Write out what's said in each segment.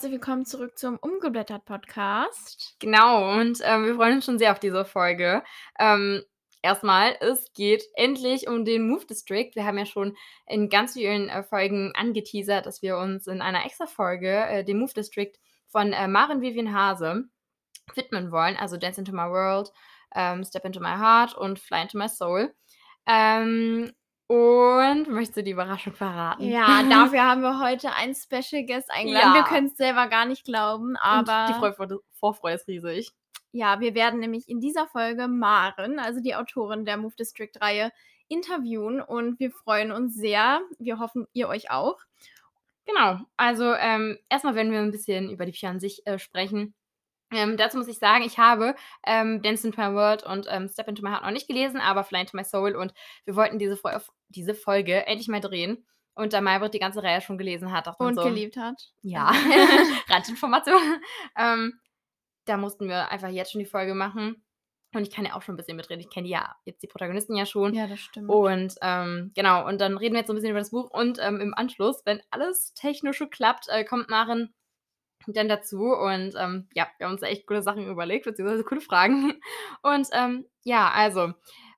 Herzlich willkommen zurück zum Umgeblättert Podcast. Genau, und ähm, wir freuen uns schon sehr auf diese Folge. Ähm, erstmal, es geht endlich um den Move District. Wir haben ja schon in ganz vielen äh, Folgen angeteasert, dass wir uns in einer extra Folge äh, dem Move District von äh, Maren Vivian Hase widmen wollen. Also Dance into My World, ähm, Step into My Heart und Fly into My Soul. Ähm, und möchtest du die Überraschung verraten? Ja, dafür haben wir heute einen Special Guest eingeladen. Ja. Wir können es selber gar nicht glauben, aber Und die Vorfreude, Vorfreude ist riesig. ja, wir werden nämlich in dieser Folge Maren, also die Autorin der Move District Reihe, interviewen und wir freuen uns sehr. Wir hoffen, ihr euch auch. Genau, also ähm, erstmal werden wir ein bisschen über die Bücher an sich äh, sprechen. Ähm, dazu muss ich sagen, ich habe ähm, Dance into My World und ähm, Step into My Heart noch nicht gelesen, aber Fly into My Soul und wir wollten diese, Fol diese Folge endlich mal drehen. Und da Maybrit die ganze Reihe schon gelesen hat, man Und so, geliebt hat. ja, Randinformation. ähm, da mussten wir einfach jetzt schon die Folge machen. Und ich kann ja auch schon ein bisschen mitreden. Ich kenne ja jetzt die Protagonisten ja schon. Ja, das stimmt. Und ähm, genau, und dann reden wir jetzt so ein bisschen über das Buch. Und ähm, im Anschluss, wenn alles technische klappt, äh, kommt Maren dann dazu. Und ähm, ja, wir haben uns echt coole Sachen überlegt, beziehungsweise coole Fragen. Und ähm, ja, also,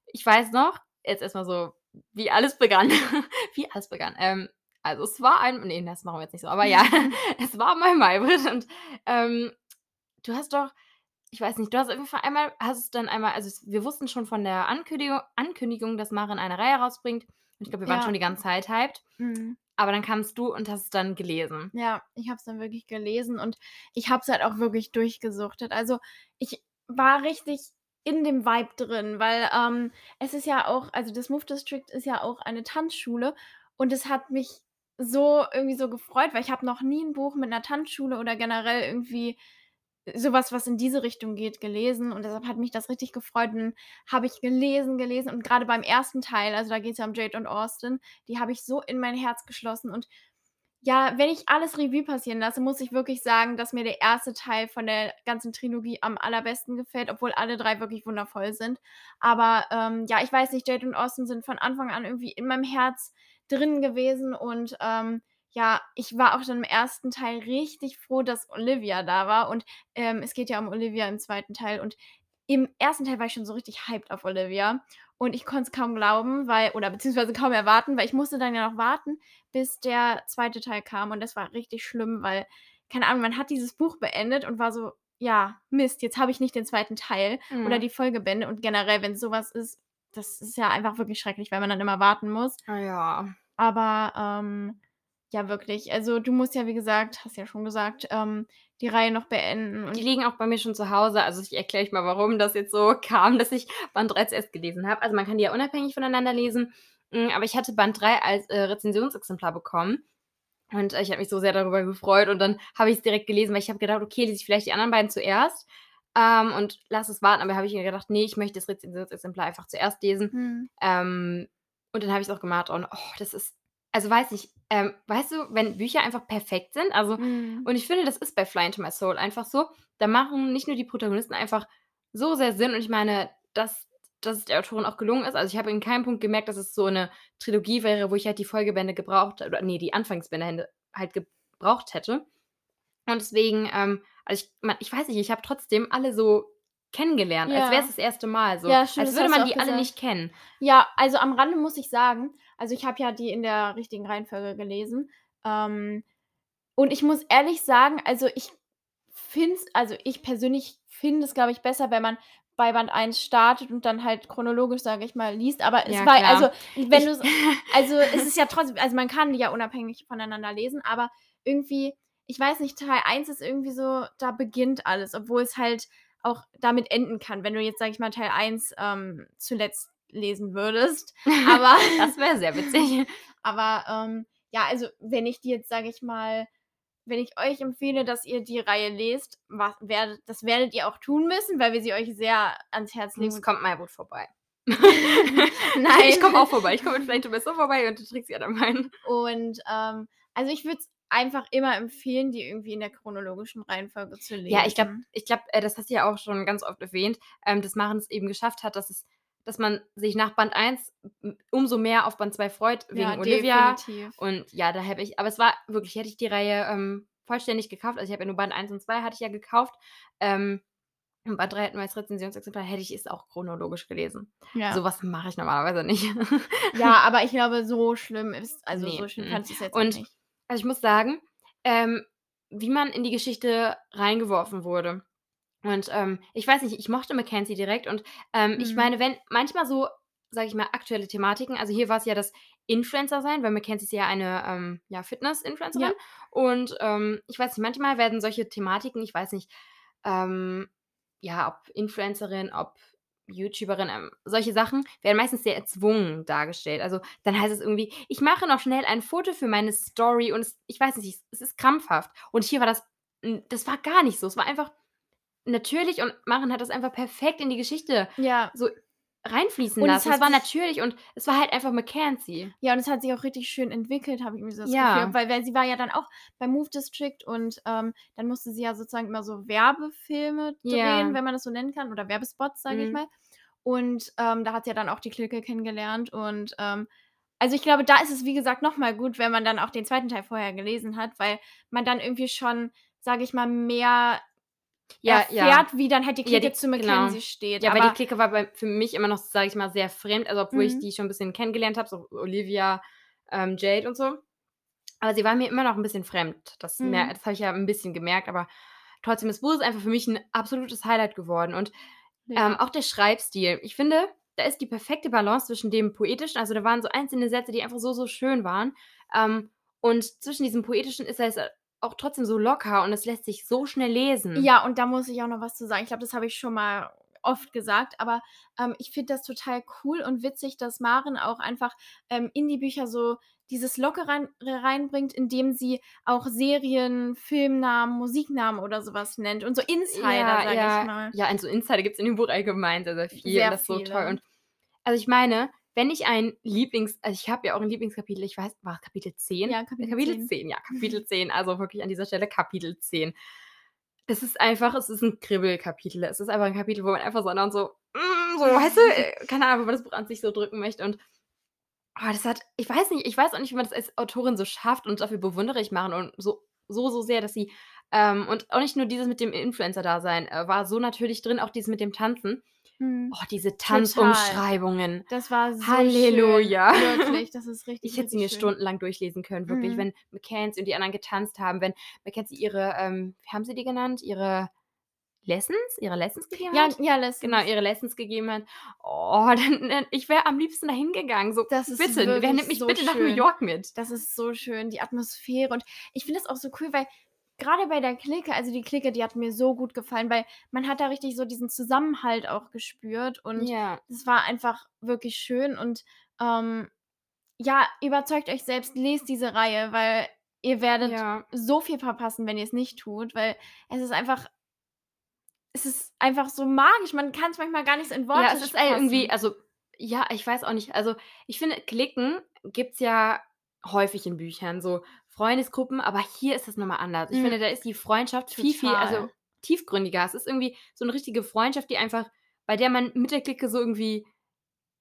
ich weiß noch, jetzt erstmal so, wie alles begann. wie alles begann. Ähm, also, es war ein. Nee, das machen wir jetzt nicht so. Aber ja, es war mal Maybrit. Und ähm, du hast doch ich weiß nicht, du hast auf jeden Fall einmal, hast es dann einmal, also wir wussten schon von der Ankündigung, Ankündigung, dass Maren eine Reihe rausbringt. Und ich glaube, wir waren Ja. schon die ganze Zeit hyped. Mhm. Aber dann kamst du und hast es dann gelesen. Ja, ich habe es dann wirklich gelesen und ich habe es halt auch wirklich durchgesuchtet. Also ich war richtig in dem Vibe drin, weil ähm, es ist ja auch, also das Move District ist ja auch eine Tanzschule und es hat mich so irgendwie so gefreut, weil ich habe noch nie ein Buch mit einer Tanzschule oder generell irgendwie sowas, was in diese Richtung geht, gelesen und deshalb hat mich das richtig gefreut und habe ich gelesen, gelesen und gerade beim ersten Teil, also da geht es ja um Jade und Austin, die habe ich so in mein Herz geschlossen und ja, wenn ich alles Revue passieren lasse, muss ich wirklich sagen, dass mir der erste Teil von der ganzen Trilogie am allerbesten gefällt, obwohl alle drei wirklich wundervoll sind. Aber ähm, ja, ich weiß nicht, Jade und Austin sind von Anfang an irgendwie in meinem Herz drin gewesen und ähm, ja, ich war auch schon im ersten Teil richtig froh, dass Olivia da war und ähm, es geht ja um Olivia im zweiten Teil und im ersten Teil war ich schon so richtig hyped auf Olivia und ich konnte es kaum glauben, weil, oder beziehungsweise kaum erwarten, weil ich musste dann ja noch warten, bis der zweite Teil kam und das war richtig schlimm, weil, keine Ahnung, man hat dieses Buch beendet und war so, ja, Mist, jetzt habe ich nicht den zweiten Teil oder Mhm. die Folgebände und generell, wenn sowas ist, das ist ja einfach wirklich schrecklich, weil man dann immer warten muss. Ah ja. Aber ähm, ja, wirklich. Also du musst ja, wie gesagt, hast ja schon gesagt, ähm, die Reihe noch beenden. Und Die liegen auch bei mir schon zu Hause. Also ich erkläre euch mal, warum das jetzt so kam, dass ich Band 3 zuerst gelesen habe. Also man kann die ja unabhängig voneinander lesen. Mm, Aber ich hatte Band 3 als äh, Rezensionsexemplar bekommen. Und äh, ich habe mich so sehr darüber gefreut. Und dann habe ich es direkt gelesen, weil ich habe gedacht, okay, lese ich vielleicht die anderen beiden zuerst. Ähm, und lass es warten. Aber habe ich mir gedacht, nee, ich möchte das Rezensionsexemplar einfach zuerst lesen. hm, Ähm, und dann habe ich es auch gemacht. Und oh, das ist, also weiß nicht, ähm, weißt du, wenn Bücher einfach perfekt sind, also hm, und ich finde, das ist bei Fly into My Soul einfach so. Da machen nicht nur die Protagonisten einfach so sehr Sinn. Und ich meine, dass, dass es der Autorin auch gelungen ist. Also ich habe in keinem Punkt gemerkt, dass es so eine Trilogie wäre, wo ich halt die Folgebände gebraucht oder nee, die Anfangsbände halt gebraucht hätte. Und deswegen, ähm, also ich, man, ich weiß nicht, ich habe trotzdem alle so kennengelernt, als Ja. wäre es das erste Mal. So, Ja, stimmt, als würde man die alle nicht kennen. Ja, also am Rande muss ich sagen, also ich habe ja die in der richtigen Reihenfolge gelesen. Ähm, und ich muss ehrlich sagen, also ich finde es, also ich persönlich finde es, glaube ich, besser, wenn man bei Band 1 startet und dann halt chronologisch, sage ich mal, liest. Aber es Ja, war, klar. also wenn du also es ist ja trotzdem, also man kann die ja unabhängig voneinander lesen, aber irgendwie, ich weiß nicht, Teil 1 ist irgendwie so, da beginnt alles, obwohl es halt auch damit enden kann, wenn du jetzt, sage ich mal, Teil 1 ähm, zuletzt lesen würdest. Aber, das wäre sehr witzig. aber ähm, ja, also wenn ich die jetzt, sage ich mal, wenn ich euch empfehle, dass ihr die Reihe lest, was, werdet, das werdet ihr auch tun müssen, weil wir sie euch sehr ans Herz legen. Es kommt mal gut vorbei. Nein. Ich komme auch vorbei. Ich komme to Best vorbei und du trägst ja dann meinen. Und ähm, also ich würde es einfach immer empfehlen, die irgendwie in der chronologischen Reihenfolge zu lesen. Ja, ich glaube, ich glaub, äh, das hast du ja auch schon ganz oft erwähnt, ähm, dass Maren es eben geschafft hat, dass es dass man sich nach Band 1 m- umso mehr auf Band 2 freut, wegen ja, Olivia. definitiv. Und ja, da habe ich, aber es war wirklich, hätte ich die Reihe ähm, vollständig gekauft. Also, ich habe ja nur Band 1 und 2 hatte ich ja gekauft. Ähm, und Band 3 hatten wir als Rezensionsexemplar, hätte ich es auch chronologisch gelesen. Ja. So was mache ich normalerweise nicht. Ja, aber ich glaube, so schlimm ist also, Ne, so schlimm mm. fandest du's jetzt auch Und nicht. Also, ich muss sagen, ähm, wie man in die Geschichte reingeworfen wurde. Und, ähm, ich weiß nicht, ich mochte Mackenzie direkt und, ähm, ich Mhm. meine, wenn manchmal so, sage ich mal, aktuelle Thematiken also, hier war's ja das Influencer-sein, weil Mackenzie ist ja eine, ähm, ja, Fitness-Influencerin. Ja. Und, ähm, ich weiß nicht, manchmal werden solche Thematiken, ich weiß nicht, ähm, ja, ob Influencerin, ob YouTuberin, ähm, solche Sachen werden meistens sehr erzwungen dargestellt. Also, dann heißt es irgendwie: „Ich mache noch schnell ein Foto für meine Story“ und es ich weiß nicht, es ist krampfhaft. Und hier war das das war gar nicht so. Es war einfach natürlich und Maren hat das einfach perfekt in die Geschichte Ja. so reinfließen Und es lassen. Es hat war natürlich und es war halt einfach Mackenzie. Ja, und es hat sich auch richtig schön entwickelt, habe ich irgendwie so das Ja. Gefühl, weil weil sie war ja dann auch beim Move District und, ähm, dann musste sie ja sozusagen immer so Werbefilme drehen, Ja. wenn man das so nennen kann, oder Werbespots, sage ich Mhm. mal. Und, ähm, da hat sie ja dann auch die Clique kennengelernt und, ähm also, ich glaube, da ist es, wie gesagt, noch mal gut, wenn man dann auch den 2. Teil vorher gelesen hat, weil man dann irgendwie schon, sage ich mal, mehr Ja, ja. erfährt, wie dann halt die Ja, Clique die zu genau. Mackenzie steht. Ja, weil Aber die Clique war bei für mich immer noch, sage ich mal, sehr fremd, also, obwohl ich Mhm. die schon 'n bisschen kennengelernt habe, so Olivia, ähm, Jade und so. Aber sie war mir immer noch 'n bisschen fremd. Das Mhm. das habe ich ja 'n bisschen gemerkt, aber trotzdem, das Buch ist einfach für mich 'n absolutes Highlight geworden und, ähm, Ja. auch der Schreibstil. Ich finde, da ist die perfekte Balance zwischen dem Poetischen also, da waren so einzelne Sätze, die einfach so, so schön waren, ähm, und zwischen diesem Poetischen ist es auch trotzdem so locker und es lässt sich so schnell lesen. Ja, und da muss ich auch noch was zu sagen. Ich glaube, das habe ich schon mal oft gesagt, aber, ähm, ich finde das total cool und witzig, dass Maren auch einfach, ähm, in die Bücher so dieses Lockere rein reinbringt, indem sie auch Serien, Filmnamen, Musiknamen oder so was nennt und so Insider, Ja, sage ja. ich mal. Ja, und so Insider gibt's in dem Buch allgemein sehr, sehr viel Sehr und das ist so toll. Und also, ich meine, wenn ich ein Lieblings also, ich habe ja auch 'n Lieblingskapitel, ich weiß war es Kapitel 10? Ja, Kapitel Kapitel 10. 10, ja, Kapitel 10, also, wirklich an dieser Stelle Kapitel 10. Es ist einfach es ist 'n Kribbelkapitel. Es ist einfach 'n Kapitel, wo man einfach so und so hm, so, weißt du, äh, keine Ahnung, wo man das Buch an sich so drücken möchte und oh, das hat ich weiß nicht ich weiß auch nicht, wie man das als Autorin so schafft und dafür bewundere ich Maren und so so, so sehr, dass sie ähm, und auch nicht nur dieses mit dem Influencer-Dasein, äh, war so natürlich drin, auch dieses mit dem Tanzen. Mhm. Oh, diese. Tanzumschreibungen. Das war so Halleluja. schön. Wirklich, das ist richtig, Ich hätte sie mir schön. stundenlang durchlesen können, wirklich, Mhm. wenn Mackenzie und die anderen getanzt haben, wenn Mackenzie ihre, ähm wie haben sie die genannt? Ihre Lessons? Ihre Lessons gegeben Ja, hat? ja, Lessons. Genau, ihre Lessons gegeben hat. Oh, dann ich wäre am liebsten da hingegangen, so: Das ist „Bitte, wer nimmt mich so bitte nach New schön. York mit?“ Das ist so schön, die Atmosphäre und ich finde es auch so cool, weil grade bei der Clique also, die Clique, die hat mir so gut gefallen, weil man hat da richtig so diesen Zusammenhalt auch gespürt und Ja. es war einfach wirklich schön und, ähm, ja, überzeugt euch selbst, lest diese Reihe, weil ihr werdet Ja. so viel verpassen, wenn ihr's nicht tut, weil es ist einfach es ist einfach so magisch. Man kann's manchmal gar nicht so in Worte Ja, es ist, äh, irgendwie also, ja, ich weiß auch nicht. Also, ich finde, Cliquen gibt's ja häufig in Büchern, so Freundesgruppen, aber hier ist das noch mal anders. Ich Mhm. finde, da ist die Freundschaft viel, viel also, Total. tiefgründiger. Es ist irgendwie so 'ne richtige Freundschaft, die einfach bei der man mit der Clique so irgendwie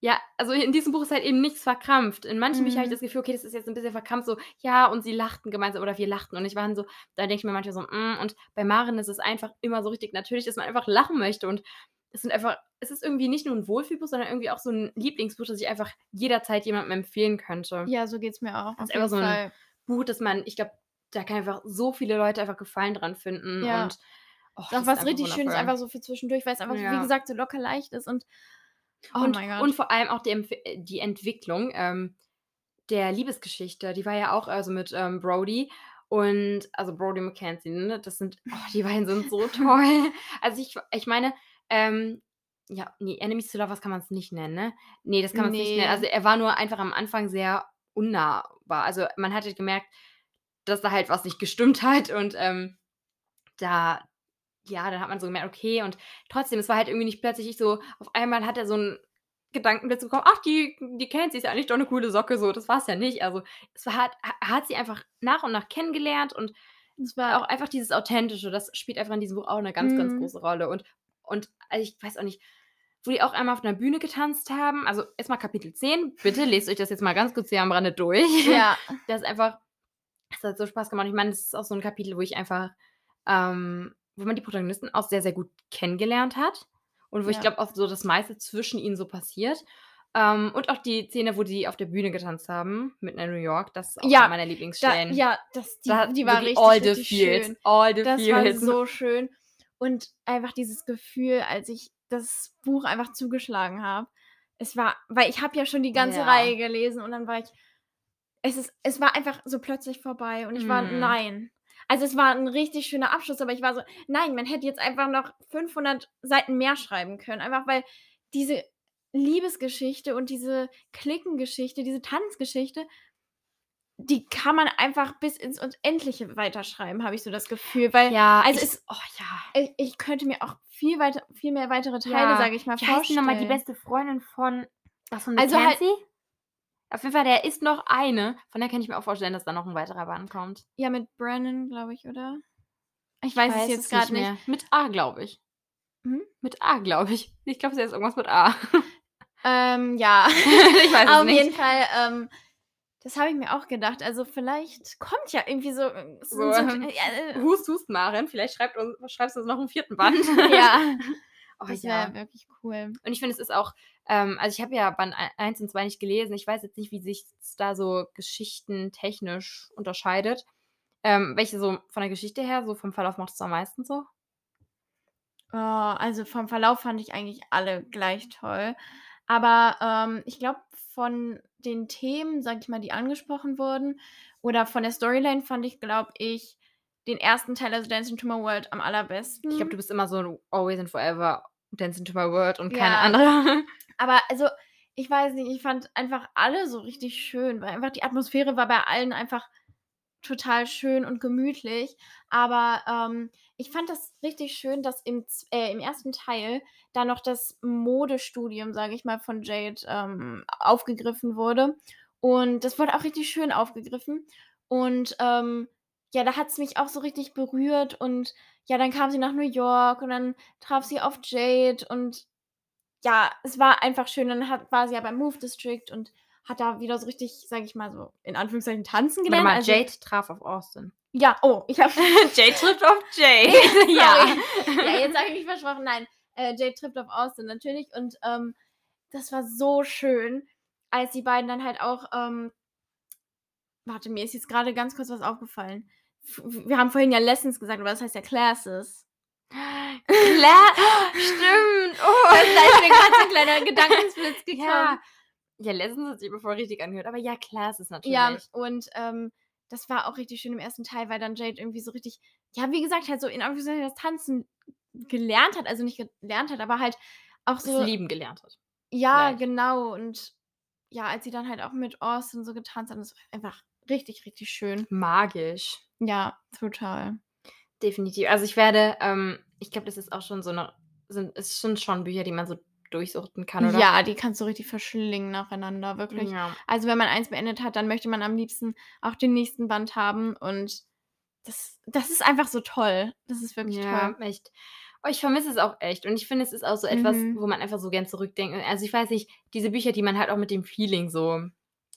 ja, also, in diesem Buch ist halt eben nichts verkrampft. In manchen Büchern habe ich Mhm. das Gefühl, okay, das ist jetzt 'n bisschen verkrampft, so: „Ja“ und sie lachten gemeinsam oder wir lachten und ich war dann so da denke ich mir manchmal so: „Hm“ und bei Maren ist es einfach immer so richtig natürlich, dass man einfach lachen möchte und es sind einfach es ist irgendwie nicht nur 'n Wohlfühlbuch, sondern irgendwie auch so 'n Lieblingsbuch, das ich einfach jederzeit jemandem empfehlen könnte. Ja, so geht's mir auch, Das ist einfach so jeden 'n Fall. Buch, das man ich glaube, da kann einfach so viele Leute einfach Gefallen dran finden Ja. und, oh, Ist das auch ist was einfach richtig Schönes, wundervoll. einfach so für zwischendurch, weil's einfach, wie Ja. gesagt, so locker leicht ist und oh Und mein Gott. und vor allem auch die äh, die Entwicklung, ähm, der Liebesgeschichte, die war ja auch also, mit, ähm, Brody und also, Brody und Mackenzie, ne? Das sind oh, die beiden sind so toll. Also, ich ich meine, ähm, ja, ne, Enemies to Lovers kann man's nicht nennen, ne? Ne, das kann man's nicht nennen. Ne. Also, er war nur einfach am Anfang sehr unnahbar. Also, man hat halt gemerkt, dass da halt was nicht gestimmt hat und, ähm, da ja, dann hat man so gemerkt, okay und trotzdem, es war halt irgendwie nicht plötzlich ich so auf einmal hat er so 'n Gedankenblitz bekommen: „Ach, die die Kenzie ist ja eigentlich doch 'ne coole Socke“, so. Das war's ja nicht. Also, es war er hat sie einfach nach und nach kennengelernt und Es auch war einfach dieses Authentische, das spielt einfach in diesem Buch auch 'ne ganz, ganz Mhm. große Rolle und und also, ich weiß auch nicht, wo die auch einmal auf 'ner Bühne getanzt haben. Also, erst mal Kapitel 10. Bitte lest euch das jetzt mal ganz kurz hier am Rande durch. Ja. Das ist einfach Es hat so Spaß gemacht. Ich meine, das ist auch so 'n Kapitel, wo ich einfach ähm, wo man die Protagonisten auch sehr, sehr gut kennengelernt hat und wo ich Ja. glaube auch so das meiste zwischen ihnen so passiert. Ähm, und auch die Szene, wo die auf der Bühne getanzt haben, mitten in New York, das ist auch einer Ja, meiner da Lieblingsstellen. ja, das die Da die war wirklich richtig, all the richtig feels, schön. all the Das war feels. so schön und einfach dieses Gefühl, als ich das Buch einfach zugeschlagen habe. Es war weil ich habe ja schon die ganze Ja. Reihe gelesen und dann war ich es ist es war einfach so plötzlich vorbei und ich war Mhm. nein. Also, es war 'n richtig schöner Abschluss, aber ich war so: „Nein, man hätte jetzt einfach noch 500 Seiten mehr schreiben können.“ Einfach weil diese Liebesgeschichte und diese Cliquengeschichte, diese Tanzgeschichte die kann man einfach bis ins Unendliche weiterschreiben, habe ich so das Gefühl, weil Ja, also, ich es oh ja. i ich könnte mir auch viel weiter viel mehr weitere Teile, Ja. sage ich mal, Wie heißt denn noch mal die vorstellen. beste Freundin von ach, von Also, halt Mackenzie? Auf jeden Fall, der ist noch eine, von der kann ich mir auch vorstellen, dass da noch 'n weiterer Band kommt. Ja, mit Brennan, glaube ich, oder? Ich Ich weiß es weiß jetzt grad nicht nicht. Mit A, glaube ich. Mhm. Mit A, glaube ich. Ich glaube, sie heißt irgendwas mit A. Ähm, ja. Ich weiß es Auf nicht. jeden Fall, ähm, das habe ich mir auch gedacht. Also, vielleicht kommt ja irgendwie so es So, so ähm, äh hust, hust, Maren, vielleicht schreibt uns schreibst du uns noch 'n 4. Band. Ja. Oh Das ja. wäre wirklich cool. Und ich finde, es ist auch ähm, also, ich habe ja Band ei 1 und 2 nicht gelesen. Ich weiß jetzt nicht, wie sich's da so geschichtentechnisch unterscheidet. Ähm, welche so von der Geschichte her, so vom Verlauf mochtest du am meisten so? Oh, also, vom Verlauf fand ich eigentlich alle gleich toll. Aber, ähm, ich glaube, von den Themen, sage ich mal, die angesprochen wurden oder von der Storyline fand ich, glaube ich, den 1. Teil, also „Dance into My World“, am Ich allerbesten. glaube, du bist immer so „Always and Forever“, „Dance into My World“ und keine Ja. andere. Aber also, ich weiß nicht, ich fand einfach alle so richtig schön, weil einfach die Atmosphäre war bei allen einfach total schön und gemütlich. Aber, ähm, ich fand das richtig schön, dass im äh, im 1. Teil da noch das Modestudium, sage ich mal, von Jade, ähm, aufgegriffen wurde. Und das wurde auch richtig schön aufgegriffen. Und, ähm, ja, da hat's mich auch so richtig berührt und ja, dann kam sie nach New York und dann traf sie auf Jade und ja, es war einfach schön. Dann hat war sie ja beim Move District und hat da wieder so richtig, sage ich mal so, in Anführungszeichen tanzen Warte gelernt. mal, Also Jade traf auf Austin. ja, oh, ich habe Jade trifft auf Jade. ja. Ja. Jetzt habe ich mich versprochen. Nein, äh, Jade trifft auf Austin natürlich und, ähm, das war so schön, als die beiden dann halt auch, ähm warte, mir ist jetzt grade ganz kurz was aufgefallen. Wir haben vorhin ja Lessons gesagt, aber das heißt ja Classes. Klar, stimmt. Oh. Da ist mir grad so 'n kleiner Gedankensblitz gekommen. Ja. Ja, Lessons hat sich bevor richtig angehört, aber ja, Classes natürlich. Ja, und, ähm, das war auch richtig schön im 1. Teil, weil dann Jade irgendwie so richtig ja, wie gesagt, halt so in Anführungszeichen das Tanzen gelernt hat, also, nicht gelernt hat, aber halt auch Das so lieben gelernt hat. Ja, Vielleicht. genau. Und ja, als sie dann halt auch mit Austin so getanzt hat, das war einfach richtig, richtig schön. Magisch. Ja, total. Definitiv. Also, ich werde ähm, ich glaube, das ist auch schon so 'ne sind es sind schon Bücher, die man so durchsuchten kann, oder? Ja, die kannst du richtig verschlingen nacheinander, wirklich. Ja. Also, wenn man eins beendet hat, dann möchte man am liebsten auch den nächsten Band haben und das das ist einfach so toll. Das ist wirklich Ja, toll. echt. Oh, ich vermisse es auch echt und ich finde, es ist auch so etwas, Mhm. wo man einfach so gern zurückdenkt. Also, ich weiß nicht, diese Bücher, die man halt auch mit dem Feeling so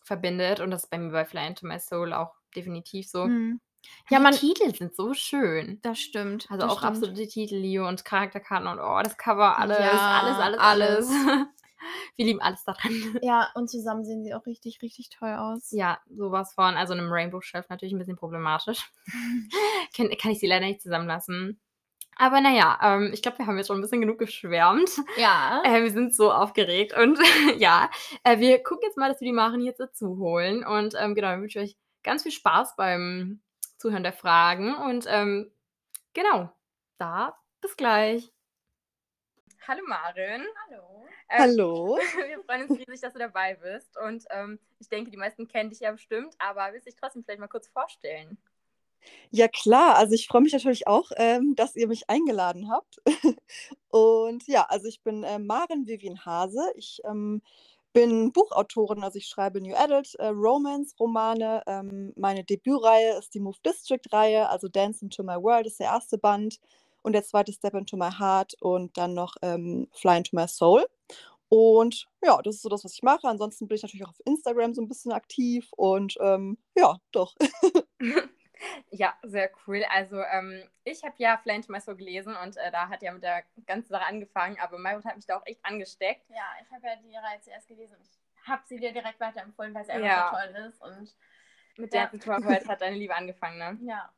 verbindet und das ist bei mir bei „Fly into My Soul“ auch definitiv so. Mhm. Ja, man die Titel sind so schön. Das stimmt, Also, das auch stimmt. absolute Titel, Leo und Charakterkarten und oh, das Cover, alles, Ja, alles, alles, alles. alles. Wir lieben alles daran. Ja, und zusammen sehen sie auch richtig, richtig toll aus. Ja, so was von. Also, 'nem Rainbow-Chef natürlich 'n bisschen problematisch. Kann kann ich sie leider nicht zusammenlassen. Aber na ja, ähm, ich glaube, wir haben jetzt schon 'n bisschen genug geschwärmt. Ja. Äh, wir sind so aufgeregt und ja, äh, wir gucken jetzt mal, dass wir die Maren jetzt dazu holen und, ähm, genau, dann wünsche ich euch ganz viel Spaß beim Zuhören der Fragen und, ähm, genau, da bis gleich. Hallo Maren. Hallo. Ähm, Hallo. wir freuen uns riesig, dass du dabei bist und, ähm, ich denke, die meisten kennen dich ja bestimmt, aber willst dich trotzdem vielleicht mal kurz vorstellen? Ja klar, also ich freue mich natürlich auch, ähm, dass ihr mich eingeladen habt. Und ja, also ich bin, äh, Maren Vivien Hase. Ich, ähm, bin Buchautorin, also ich schreibe New Adult, äh, Romance-Romane. Ähm, meine Debütreihe ist die Move District-Reihe, also „Dance into My World“ ist der 1. Band und der 2. „Step into My Heart“ und dann noch, ähm, „Fly into My Soul“. Und ja, das ist so das, was ich mache. Ansonsten bin ich natürlich auch auf Instagram so ein bisschen aktiv und ähm, ja, doch. Ja, sehr cool. Also, ähm, ich habe ja Flame Soul gelesen und äh, da hat ja mit der ganzen Sache angefangen, aber Maybrit hat mich da auch echt angesteckt. Ja, ich habe ja die Reihe zuerst gelesen. Ich habe sie dir direkt weiterempfohlen, weil sie einfach Ja. so toll ist. Und Mit Ja. der Tourarbeit hat deine Liebe angefangen, ne? ja.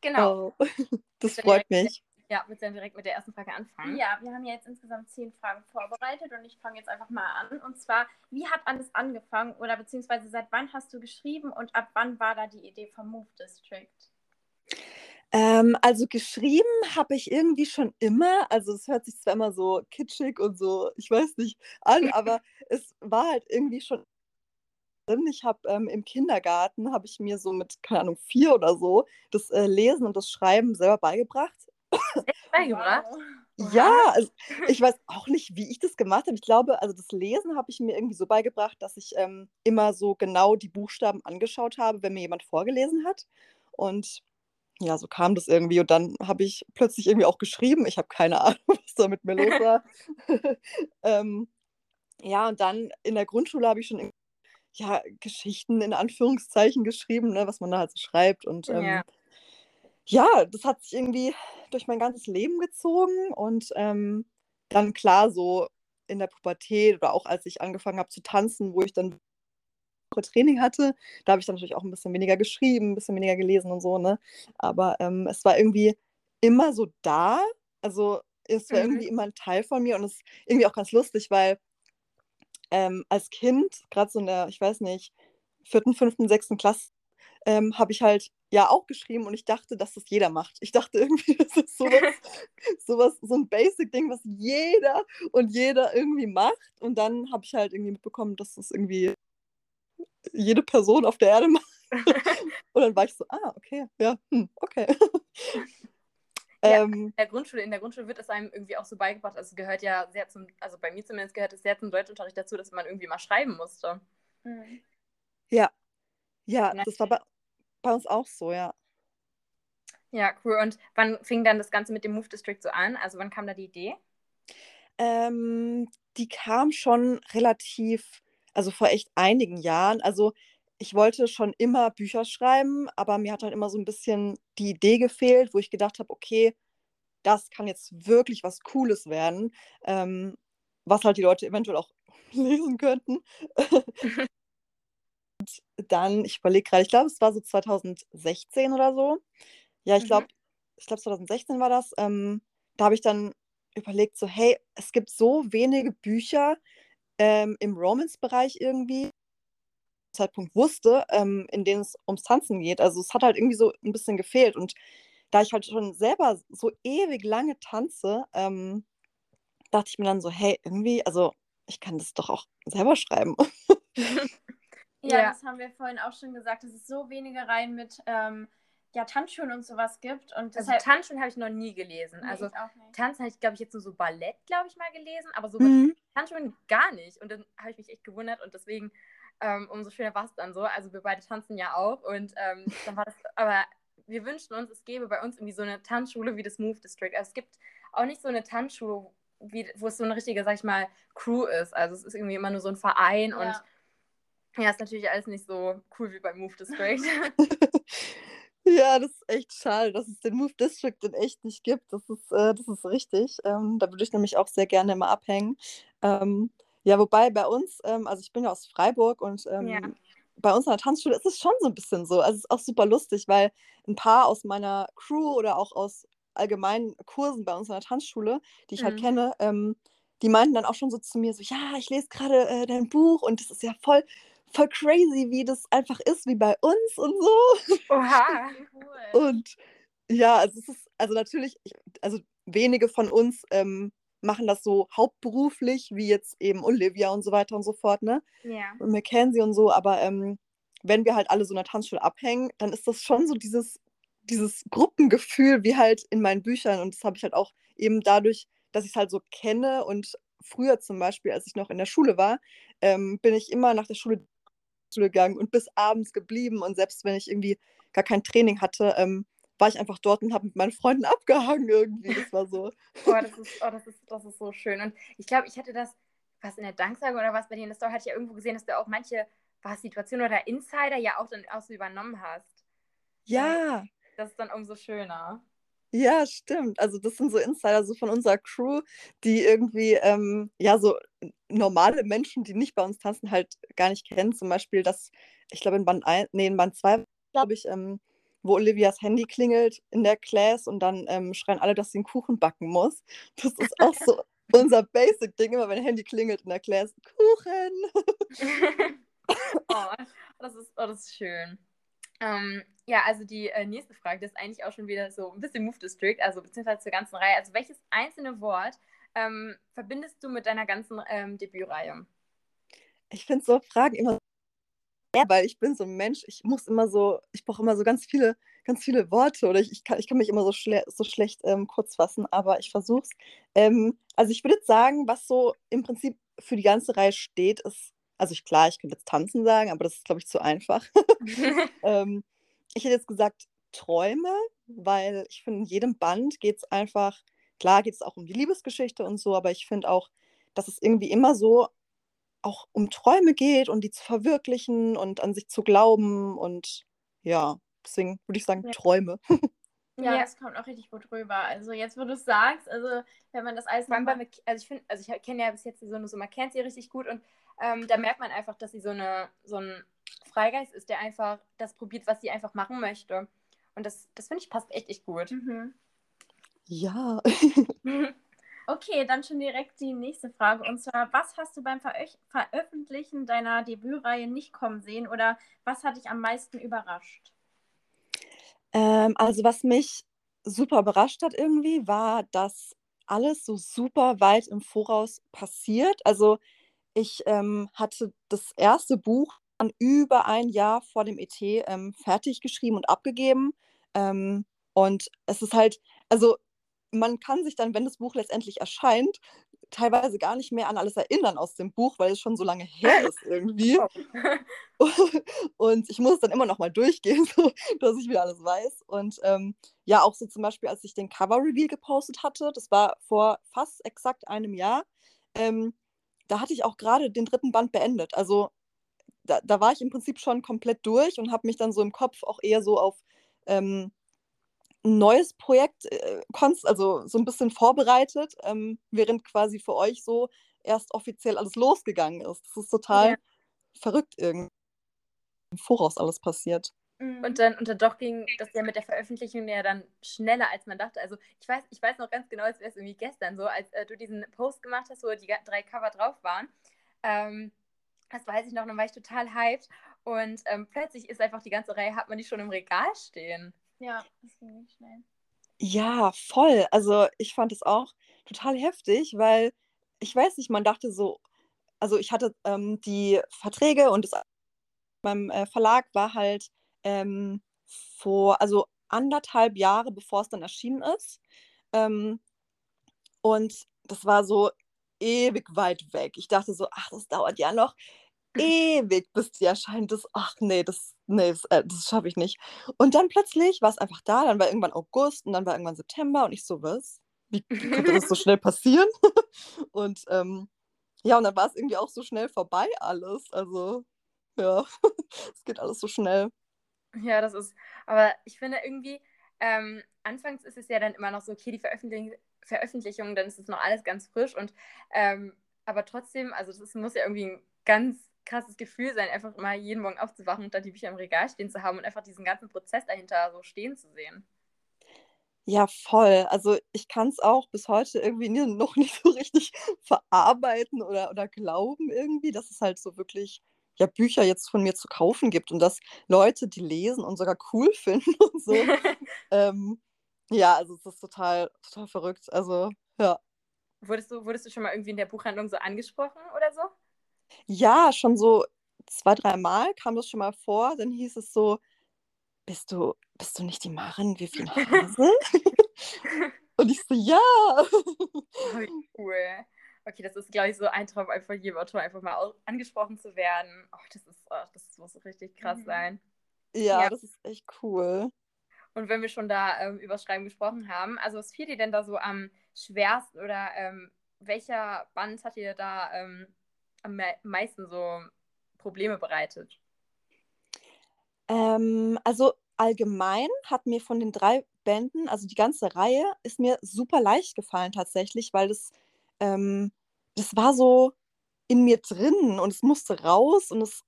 Genau. Oh, das freut mich. Ja, willst du dann direkt mit der ersten Frage anfangen? Ja, wir haben ja jetzt insgesamt zehn Fragen vorbereitet und ich fange jetzt einfach mal an. Und zwar, wie hat alles angefangen oder beziehungsweise seit wann hast du geschrieben und ab wann war da die Idee vom Move District? Ähm, also geschrieben habe ich irgendwie schon immer. Also es hört sich zwar immer so kitschig und so, ich weiß nicht, an, aber es war halt irgendwie schon drin. Ich habe ähm, im Kindergarten, habe ich mir so mit, keine Ahnung, vier oder so, das äh, Lesen und das Schreiben selber beigebracht. Beigebracht? Wow. Oha. Ja, also ich weiß auch nicht, wie ich das gemacht habe. Ich glaube, also das Lesen habe ich mir irgendwie so beigebracht, dass ich ähm, immer so genau die Buchstaben angeschaut habe, wenn mir jemand vorgelesen hat. Und ja, so kam das irgendwie. Und dann habe ich plötzlich irgendwie auch geschrieben. Ich habe keine Ahnung, was da mit mir los war. ähm, ja, und dann in der Grundschule habe ich schon ja, Geschichten in Anführungszeichen geschrieben, ne, was man da halt so schreibt. Und ähm, Ja. ja, das hat sich irgendwie durch mein ganzes Leben gezogen und ähm, dann klar so in der Pubertät oder auch als ich angefangen habe zu tanzen, wo ich dann Training hatte, da habe ich dann natürlich auch ein bisschen weniger geschrieben, ein bisschen weniger gelesen und so, ne? Aber ähm, es war irgendwie immer so da, also es war Mhm. irgendwie immer ein Teil von mir und es ist irgendwie auch ganz lustig, weil ähm, als Kind, gerade so in der, ich weiß nicht, vierten, fünften, sechsten Klasse, ähm, habe ich halt ja auch geschrieben und ich dachte, dass das jeder macht. Ich dachte irgendwie, das ist sowas, sowas so ein Basic-Ding, was jeder und jeder irgendwie macht. Und dann habe ich halt irgendwie mitbekommen, dass das irgendwie jede Person auf der Erde macht. und dann war ich so, ah, okay, ja, hm, okay. Ja. ähm, In der Grundschule, in der Grundschule wird es einem irgendwie auch so beigebracht, also es gehört ja sehr zum, also bei mir zumindest gehört es sehr zum Deutschunterricht dazu, dass man irgendwie mal schreiben musste. Ja, ja, Ja. das war bei, bei uns auch so, ja. Ja, cool. Und wann fing dann das Ganze mit dem Move District so an? Also wann kam da die Idee? Ähm, die kam schon relativ, also vor echt einigen Jahren. Also ich wollte schon immer Bücher schreiben, aber mir hat halt immer so ein bisschen die Idee gefehlt, wo ich gedacht habe, okay, das kann jetzt wirklich was Cooles werden, ähm, was halt die Leute eventuell auch lesen könnten. Und dann, ich überlege gerade, ich glaube, es war so 2016 oder so. Ja, ich Mhm. glaube, ich glaube 2016 war das. Ähm, da habe ich dann überlegt, so, hey, es gibt so wenige Bücher ähm, im Romance-Bereich irgendwie, Zeitpunkt wusste, ähm, in denen es ums Tanzen geht. Also es hat halt irgendwie so ein bisschen gefehlt. Und da ich halt schon selber so ewig lange tanze, ähm, dachte ich mir dann so, hey, irgendwie, also ich kann das doch auch selber schreiben. Ja, Ja. das haben wir vorhin auch schon gesagt, dass es so wenige Reihen mit ähm, ja, Tanzschulen und sowas gibt. Und Also deshalb. Tanzen habe ich noch nie gelesen. Nee, Also ich auch nicht. Tanzen habe ich, glaube ich, jetzt nur so Ballett, glaube ich, mal gelesen, aber so Mhm. mit Tanzschulen gar nicht. Und dann habe ich mich echt gewundert und deswegen ähm, umso schöner war es dann so. Also wir beide tanzen ja auch und ähm, dann war das, aber wir wünschten uns, es gäbe bei uns irgendwie so eine Tanzschule wie das Move District. Also es gibt auch nicht so eine Tanzschule, wie, wo es so eine richtige, sag ich mal, Crew ist. Also es ist irgendwie immer nur so ein Verein und Ja. ist natürlich alles nicht so cool wie beim Move District. Ja, das ist echt schade, dass es den Move District in echt nicht gibt. Das ist, äh, das ist richtig. Ähm, da würde ich nämlich auch sehr gerne immer abhängen. Ähm, ja, wobei bei uns, ähm, also ich bin ja aus Freiburg und ähm, Ja. bei uns an der Tanzschule ist es schon so ein bisschen so. Also es ist auch super lustig, weil ein paar aus meiner Crew oder auch aus allgemeinen Kursen bei uns an der Tanzschule, die ich halt Mhm. kenne, ähm, die meinten dann auch schon so zu mir so, ja, ich lese gerade äh, dein Buch und das ist ja voll, voll crazy, wie das einfach ist, wie bei uns und so. Oha. Cool. Und ja, also es ist, also natürlich, ich, also wenige von uns ähm, machen das so hauptberuflich, wie jetzt eben Olivia und so weiter und so fort, ne? Ja. Und Mackenzie und so, aber ähm, wenn wir halt alle so in der Tanzschule abhängen, dann ist das schon so dieses, dieses Gruppengefühl wie halt in meinen Büchern. Und das habe ich halt auch eben dadurch, dass ich es halt so kenne und früher zum Beispiel, als ich noch in der Schule war, ähm, bin ich immer nach der Schule gegangen und bis abends geblieben. Und selbst wenn ich irgendwie gar kein Training hatte, ähm, war ich einfach dort und habe mit meinen Freunden abgehangen irgendwie. Das war so. Oh, das ist, oh, das ist, das ist so schön. Und ich glaube, ich hätte das was in der Danksage oder was bei dir in der Story, hatte ich ja irgendwo gesehen, dass du auch manche was, Situationen oder Insider ja auch dann auch so übernommen hast. Ja. Das ist dann umso schöner. Ja, stimmt. Also das sind so Insider so von unserer Crew, die irgendwie, ähm, ja, so normale Menschen, die nicht bei uns tanzen, halt gar nicht kennen. Zum Beispiel das, ich glaube in Band 1, nee, in Band 2, glaube ich, ähm, wo Olivias Handy klingelt in der Class und dann ähm, schreien alle, dass sie einen Kuchen backen muss. Das ist auch so unser Basic-Ding, immer wenn Handy klingelt in der Class, Kuchen. oh, das ist, oh, das ist schön. Ähm, ja, also die äh, nächste Frage, das ist eigentlich auch schon wieder so ein bisschen Move District, also beziehungsweise zur ganzen Reihe. Also welches einzelne Wort ähm, verbindest du mit deiner ganzen ähm, Debütreihe? Ich finde so Fragen immer ja, weil ich bin so ein Mensch, ich muss immer so, ich brauche immer so ganz viele, ganz viele Worte oder ich, ich, kann, ich kann mich immer so, schle so schlecht ähm, kurz fassen, aber ich versuche es. Ähm, also ich würde sagen, was so im Prinzip für die ganze Reihe steht, ist, also ich, klar, ich könnte jetzt tanzen sagen, aber das ist, glaube ich, zu einfach. ähm, ich hätte jetzt gesagt Träume, weil ich finde, in jedem Band geht es einfach, klar geht es auch um die Liebesgeschichte und so, aber ich finde auch, dass es irgendwie immer so auch um Träume geht und die zu verwirklichen und an sich zu glauben und ja, deswegen würde ich sagen Ja. Träume. Ja, Ja. das kommt auch richtig gut rüber. Also jetzt, wo du es sagst, also wenn man das alles nochmal... Also ich finde, also ich kenne ja bis jetzt so eine, so man kennt sie richtig gut und ähm, da merkt man einfach, dass sie so eine, so ein Freigeist ist, der einfach das probiert, was sie einfach machen möchte. Und das, das finde ich passt echt, echt gut. Mhm. Ja. Okay, dann schon direkt die nächste Frage. Und zwar, was hast du beim Veröch- Veröffentlichen deiner Debütreihe nicht kommen sehen oder was hat dich am meisten überrascht? Ähm, also was mich super überrascht hat irgendwie, war, dass alles so super weit im Voraus passiert. Also ich ähm, hatte das erste Buch dann über ein Jahr vor dem ET ähm, fertig geschrieben und abgegeben. Ähm, und es ist halt, also man kann sich dann, wenn das Buch letztendlich erscheint, teilweise gar nicht mehr an alles erinnern aus dem Buch, weil es schon so lange her ist irgendwie. Und ich muss es dann immer noch mal durchgehen, so, dass ich wieder alles weiß. Und ähm, ja, auch so zum Beispiel, als ich den Cover-Reveal gepostet hatte, das war vor fast exakt einem Jahr, ähm, da hatte ich auch gerade den dritten Band beendet. Also da, da war ich im Prinzip schon komplett durch und habe mich dann so im Kopf auch eher so auf ähm, ein neues Projekt, äh, konst- also so ein bisschen vorbereitet, ähm, während quasi für euch so erst offiziell alles losgegangen ist. Das ist total Ja. verrückt irgendwie. Im Voraus alles passiert. Mhm. Und dann, und dann doch ging das ja mit der Veröffentlichung ja dann schneller, als man dachte. Also ich weiß, ich weiß noch ganz genau, als wäre es irgendwie gestern so, als äh, du diesen Post gemacht hast, wo die drei Cover drauf waren. Ähm, das weiß ich noch, dann war ich total hyped. Und ähm, plötzlich ist einfach die ganze Reihe, hat man die schon im Regal stehen. Ja, das ging nicht schnell. Ja, voll. Also ich fand es auch total heftig, weil ich weiß nicht, man dachte so, also ich hatte ähm, die Verträge und das beim äh, Verlag war halt ähm, vor, also anderthalb Jahre, bevor es dann erschienen ist. Ähm, und das war so ewig weit weg. Ich dachte so, ach, das dauert ja noch ewig, bis die erscheint. Das, ach nee, das, nee, das, äh, das schaffe ich nicht. Und dann plötzlich war es einfach da, dann war irgendwann August und dann war irgendwann September und ich so, was? Wie, konnte das so schnell passieren? und ähm, ja, und dann war es irgendwie auch so schnell vorbei alles. Also, ja, es geht alles so schnell. Ja, das ist, aber ich finde irgendwie, ähm, anfangs ist es ja dann immer noch so, okay, die Veröffentlichung, Veröffentlichung dann ist es noch alles ganz frisch und, ähm, aber trotzdem, also das muss ja irgendwie ein ganz krasses Gefühl sein, einfach mal jeden Morgen aufzuwachen und da die Bücher im Regal stehen zu haben und einfach diesen ganzen Prozess dahinter so stehen zu sehen. Ja, voll. Also ich kann es auch bis heute irgendwie noch nicht so richtig verarbeiten oder, oder glauben irgendwie, dass es halt so wirklich ja, Bücher jetzt von mir zu kaufen gibt und dass Leute die lesen und sogar cool finden und so. ähm, ja, also es ist total, total verrückt. Also ja. Wurdest du, wurdest du schon mal irgendwie in der Buchhandlung so angesprochen oder so? Ja, schon so zwei, dreimal kam das schon mal vor. Dann hieß es so, bist du, bist du nicht die Maren Vivian Hase? und ich so, ja. Wie cool. Okay, das ist, glaube ich, so ein Traum von jedem Autor, einfach mal angesprochen zu werden. Oh, das ist, oh, das muss richtig krass Mhm. sein. ja, Ja. das ist echt cool. Und wenn wir schon da ähm, über Schreiben gesprochen haben, also was fiel dir denn da so am schwersten oder ähm, welcher Band hat dir da ähm, am meisten so Probleme bereitet? Ähm, also allgemein hat mir von den drei Bänden, also die ganze Reihe, ist mir super leicht gefallen tatsächlich, weil das, ähm, das war so in mir drin und es musste raus und es,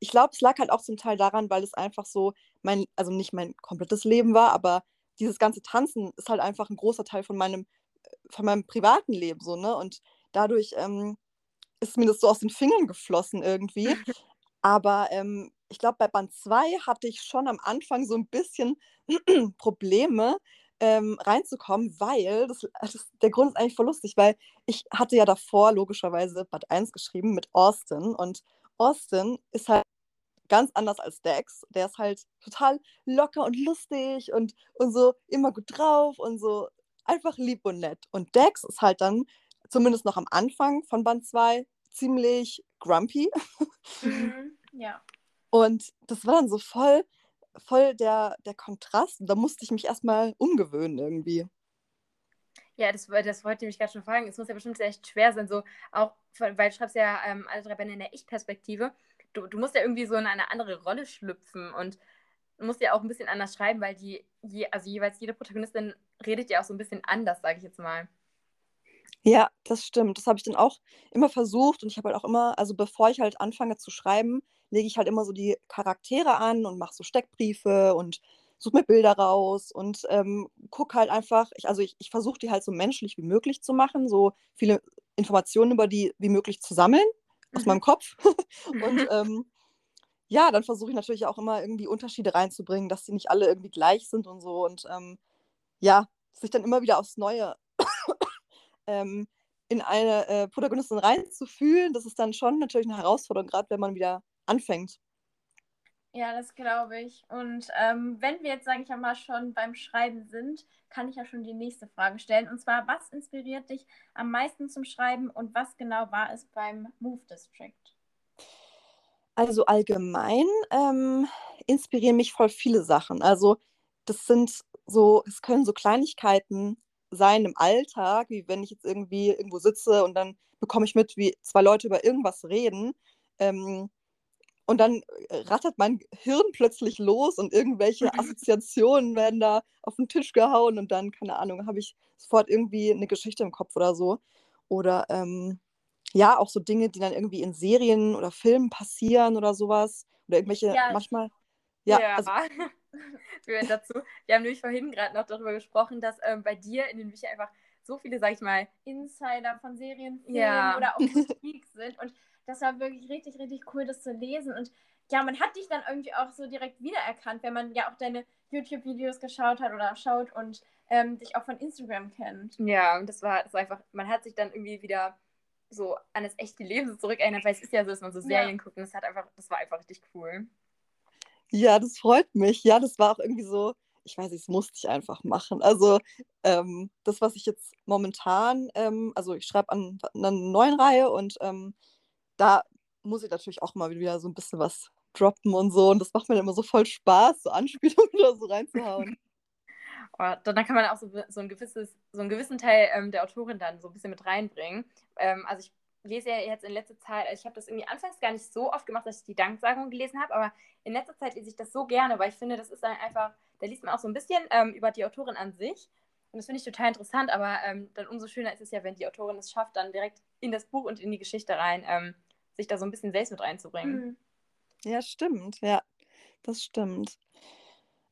ich glaube, es lag halt auch zum Teil daran, weil es einfach so mein, also nicht mein komplettes Leben war, aber dieses ganze Tanzen ist halt einfach ein großer Teil von meinem, von meinem privaten Leben so, ne? Und dadurch ähm, ist mir das so aus den Fingern geflossen irgendwie. Aber ähm, ich glaube, bei Band 2 hatte ich schon am Anfang so ein bisschen Probleme, ähm, reinzukommen, weil das, das, der Grund ist eigentlich voll lustig, weil ich hatte ja davor logischerweise Band 1 geschrieben mit Austin und Austin ist halt ganz anders als Dex. Der ist halt total locker und lustig und, und so immer gut drauf und so einfach lieb und nett. Und Dex ist halt dann, zumindest noch am Anfang von Band 2, ziemlich grumpy. Mhm, ja. Und das war dann so voll, voll der, der Kontrast. Und da musste ich mich erstmal umgewöhnen irgendwie. Ja, das, das wollte ich mich gerade schon fragen. Es muss ja bestimmt echt schwer sein, so auch, weil du schreibst ja ähm, alle drei Bände in der Ich-Perspektive. Du, du musst ja irgendwie so in eine andere Rolle schlüpfen und musst ja auch ein bisschen anders schreiben, weil die, je, also jeweils jede Protagonistin redet ja auch so ein bisschen anders, sage ich jetzt mal. Ja, das stimmt. Das habe ich dann auch immer versucht und ich habe halt auch immer, also bevor ich halt anfange zu schreiben, lege ich halt immer so die Charaktere an und mache so Steckbriefe und suche mir Bilder raus und ähm, gucke halt einfach, ich, also ich, ich versuche die halt so menschlich wie möglich zu machen, so viele Informationen über die wie möglich zu sammeln aus mhm. meinem Kopf. und ähm, ja, dann versuche ich natürlich auch immer irgendwie Unterschiede reinzubringen, dass die nicht alle irgendwie gleich sind und so und ähm, ja, sich dann immer wieder aufs Neue ähm, in eine äh, Protagonistin reinzufühlen, das ist dann schon natürlich eine Herausforderung, gerade wenn man wieder anfängt. Ja, das glaube ich. Und ähm, wenn wir jetzt, sage ich einmal, schon beim Schreiben sind, kann ich ja schon die nächste Frage stellen. Und zwar, was inspiriert dich am meisten zum Schreiben und was genau war es beim Move District? Also allgemein ähm, inspirieren mich voll viele Sachen. Also das sind so, es können so Kleinigkeiten sein im Alltag, wie wenn ich jetzt irgendwie irgendwo sitze und dann bekomme ich mit, wie zwei Leute über irgendwas reden. Ähm, und dann äh, rattert mein Hirn plötzlich los und irgendwelche Assoziationen werden da auf den Tisch gehauen und dann, keine Ahnung, habe ich sofort irgendwie eine Geschichte im Kopf oder so. Oder ähm, ja, auch so Dinge, die dann irgendwie in Serien oder Filmen passieren oder sowas. Oder irgendwelche, ja. manchmal. Ja, ja. Also, wir dazu. Wir haben nämlich vorhin gerade noch darüber gesprochen, dass ähm, bei dir in den Büchern einfach so viele, sag ich mal, Insider von Serien, ja. oder auch Musik sind. Und das war wirklich richtig, richtig cool, das zu lesen. Und ja, man hat dich dann irgendwie auch so direkt wiedererkannt, wenn man ja auch deine YouTube-Videos geschaut hat oder schaut und ähm, dich auch von Instagram kennt. Ja, und das war, das war einfach, man hat sich dann irgendwie wieder so an das echte Leben zurückerinnert, weil es ist ja so, dass man so Serien ja. guckt und das hat einfach, das war einfach richtig cool. Ja, das freut mich. Ja, das war auch irgendwie so, ich weiß nicht, das musste ich einfach machen. Also ähm, das, was ich jetzt momentan, ähm, also ich schreibe an, an, einer neuen Reihe und ähm, da muss ich natürlich auch mal wieder so ein bisschen was droppen und so. Und das macht mir immer so voll Spaß, so Anspielungen oder so reinzuhauen. Oh, dann kann man auch so, so, ein gewisses, so einen gewissen Teil ähm, der Autorin dann so ein bisschen mit reinbringen. Ähm, also ich lese ja jetzt in letzter Zeit, also ich habe das irgendwie anfangs gar nicht so oft gemacht, dass ich die Danksagung gelesen habe, aber in letzter Zeit lese ich das so gerne, weil ich finde, das ist dann einfach, da liest man auch so ein bisschen ähm, über die Autorin an sich. Und das finde ich total interessant, aber ähm, dann umso schöner ist es ja, wenn die Autorin es schafft, dann direkt in das Buch und in die Geschichte rein, ähm, sich da so ein bisschen selbst mit reinzubringen. Mhm. Ja, stimmt, ja, das stimmt.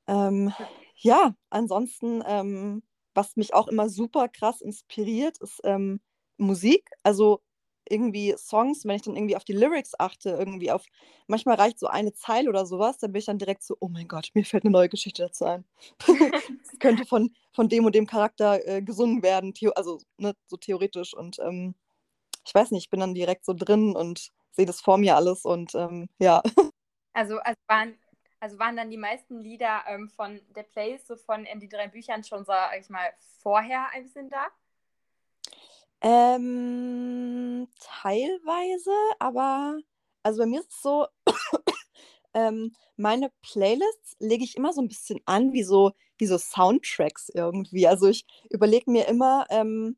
Ähm, ja, ansonsten, ähm, was mich auch immer super krass inspiriert, ist ähm, Musik. Also irgendwie Songs, wenn ich dann irgendwie auf die Lyrics achte, irgendwie auf, manchmal reicht so eine Zeile oder sowas, dann bin ich dann direkt so, oh mein Gott, mir fällt eine neue Geschichte dazu ein. das könnte von, von dem und dem Charakter äh, gesungen werden, also ne, so theoretisch. Und ähm, ich weiß nicht, ich bin dann direkt so drin und sehe das vor mir alles und ähm, ja. Also, also, waren, also waren dann die meisten Lieder ähm, von The Place, so von in die drei Büchern schon, sag ich mal, vorher ein bisschen da? Ähm, teilweise, aber also bei mir ist es so, ähm, meine Playlists lege ich immer so ein bisschen an wie so, wie so Soundtracks irgendwie. Also ich überlege mir immer, ähm,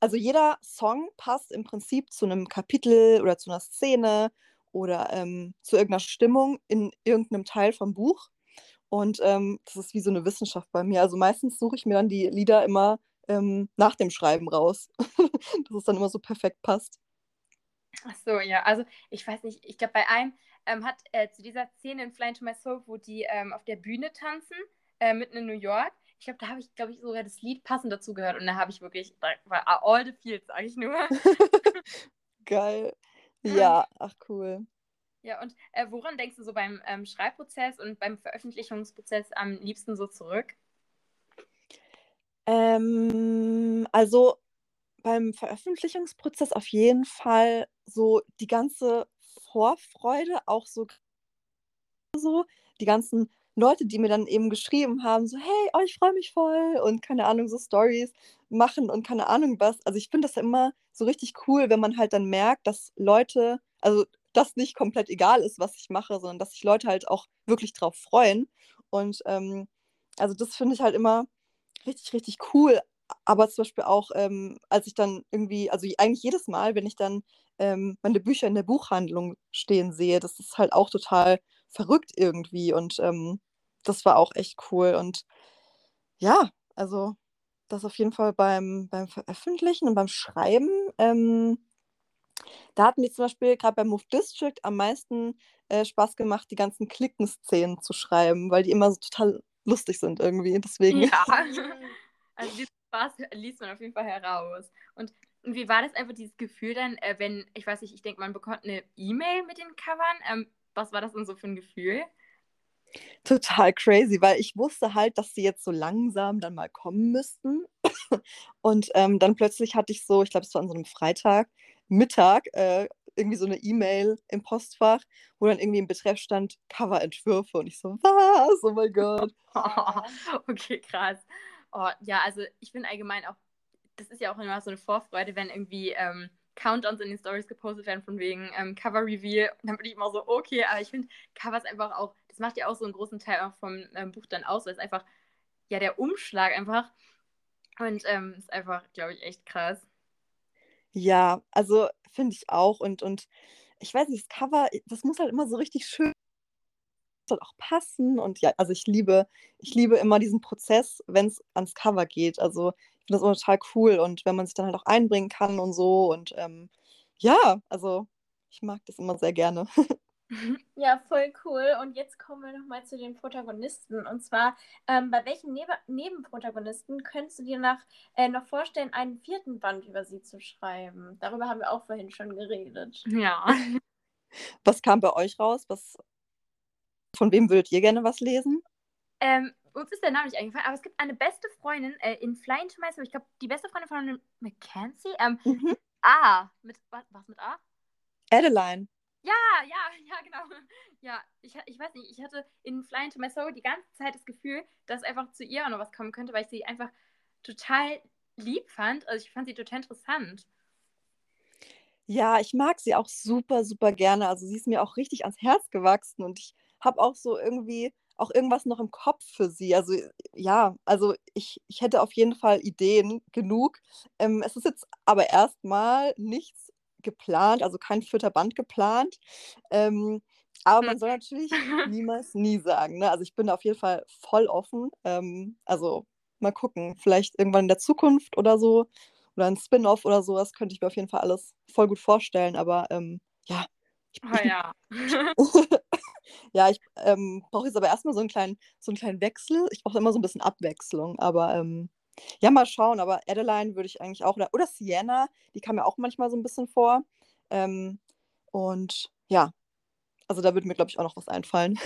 also jeder Song passt im Prinzip zu 'nem Kapitel oder zu 'ner Szene oder, ähm, zu irgend 'ner Stimmung in irgend 'nem Teil vom Buch. Und, ähm, das ist wie so 'ne Wissenschaft bei mir. Also, meistens suche ich mir dann die Lieder immer, ähm, nach dem Schreiben raus, dass es dann immer so perfekt passt. Ach so, ja. Also, ich weiß nicht, ich glaube, bei einem, ähm, hat, äh, zu dieser Szene in „Fly into My Soul“, wo die, ähm, auf der Bühne tanzen, äh, mitten in New York, ich glaube, da habe ich, glaube ich, sogar das Lied passend dazu gehört und da habe ich wirklich da war all the feels, sage ich nur. Geil. Ja, ach cool. Ja, und, äh, woran denkst du so beim, ähm, Schreibprozess und beim Veröffentlichungsprozess am liebsten so zurück? Ähm, also, beim Veröffentlichungsprozess auf jeden Fall so die ganze Vorfreude, auch so so, die ganzen Leute, die mir dann eben geschrieben haben, so: „Hey, oh, ich freue mich voll“ und keine Ahnung, so Storys machen und keine Ahnung was. Also, ich finde das ja immer so richtig cool, wenn man halt dann merkt, dass Leute also, dass nicht komplett egal ist, was ich mache, sondern dass sich Leute halt auch wirklich drauf freuen. Und, ähm, also, das finde ich halt immer richtig, richtig cool. Aber zum Beispiel auch, ähm, als ich dann irgendwie also, eigentlich jedes Mal, wenn ich dann, ähm, meine Bücher in der Buchhandlung stehen sehe, das ist halt auch total verrückt irgendwie und, ähm, das war auch echt cool. Und ja, also, das auf jeden Fall beim beim Veröffentlichen und beim Schreiben. Ähm, da hat mir zum Beispiel grad bei Move District am meisten, äh, Spaß gemacht, die ganzen Cliquen-Szenen zu schreiben, weil die immer so total lustig sind irgendwie, deswegen. Ja. Also, diesen Spaß liest man auf jeden Fall heraus. Und wie war das einfach dieses Gefühl dann, äh, wenn ich weiß nicht, ich denke, man bekommt 'ne E-Mail mit den Covern. Ähm, was war das denn so für 'n Gefühl? Total crazy, weil ich wusste halt, dass sie jetzt so langsam dann mal kommen müssten. Und, ähm, dann plötzlich hatte ich so ich glaube, es war an so 'nem Freitagmittag, äh, irgendwie so 'ne E-Mail im Postfach, wo dann irgendwie im Betreff stand: „Coverentwürfe“ und ich so: „Was? Oh mein Gott.“ Okay, krass. Oh, ja, also, ich finde allgemein auch das ist ja auch immer so 'ne Vorfreude, wenn irgendwie, ähm, Countdowns in den Stories gepostet werden von wegen, ähm, Cover Reveal. Dann bin ich immer so: „Okay“, aber ich finde Covers einfach auch das macht ja auch so 'n großen Teil auch vom, ähm, Buch dann aus, weil's einfach ja, der Umschlag einfach und, ähm, ist einfach, glaube ich, echt krass. Ja, also, finde ich auch und und ich weiß nicht, das Cover, das muss halt immer so richtig schön soll auch passen und ja, also, ich liebe ich liebe immer diesen Prozess, wenn's ans Cover geht. Also, ich finde das immer total cool und wenn man sich dann halt auch einbringen kann und so und, ähm, ja, also, ich mag das immer sehr gerne. Ja, voll cool. Und jetzt kommen wir noch mal zu den Protagonisten. Und zwar, ähm, bei welchen Nebe Nebenprotagonisten könntest du dir nach äh, noch vorstellen, einen 4. Band über sie zu schreiben? Darüber haben wir auch vorhin schon geredet. Ja. Was kam bei euch raus? Was von wem würdet ihr gerne was lesen? Ähm, uns ist der Name nicht eingefallen, aber es gibt eine beste Freundin, äh, in „Fly into My Soul“, ich glaube, die beste Freundin von Mackenzie, ähm, Mhm. A, mit wa was mit A? Adeline. Ja, ja, ja, genau. Ja, ich ich weiß nicht, ich hatte in „Fly into My Soul“ die ganze Zeit das Gefühl, dass einfach zu ihr auch noch was kommen könnte, weil ich sie einfach total lieb fand. Also, ich fand sie total interessant. Ja, ich mag sie auch super, super gerne. Also, sie ist mir auch richtig ans Herz gewachsen und ich habe auch so irgendwie auch irgendwas noch im Kopf für sie. Also, ja, also, ich ich hätte auf jeden Fall Ideen genug. Ähm, es ist jetzt aber erst mal nichts geplant, also, kein 4. Band geplant. Ähm, aber man soll natürlich niemals nie sagen, ne? Also, ich bin da auf jeden Fall voll offen. Ähm, also, mal gucken, vielleicht irgendwann in der Zukunft oder so oder 'n Spin-off oder so was könnte ich mir auf jeden Fall alles voll gut vorstellen, aber, ähm, ja, ich Oh ja. ja, ich, ähm, brauche jetzt aber erst mal so 'n kleinen so 'n kleinen Wechsel. Ich brauche immer so 'n bisschen Abwechslung, aber, ähm, ja, mal schauen. Aber Adeline würde ich eigentlich auch oder oder Sienna, die kam mir auch manchmal so 'n bisschen vor. Ähm, und ja, also, da würde mir, glaube ich, auch noch was einfallen.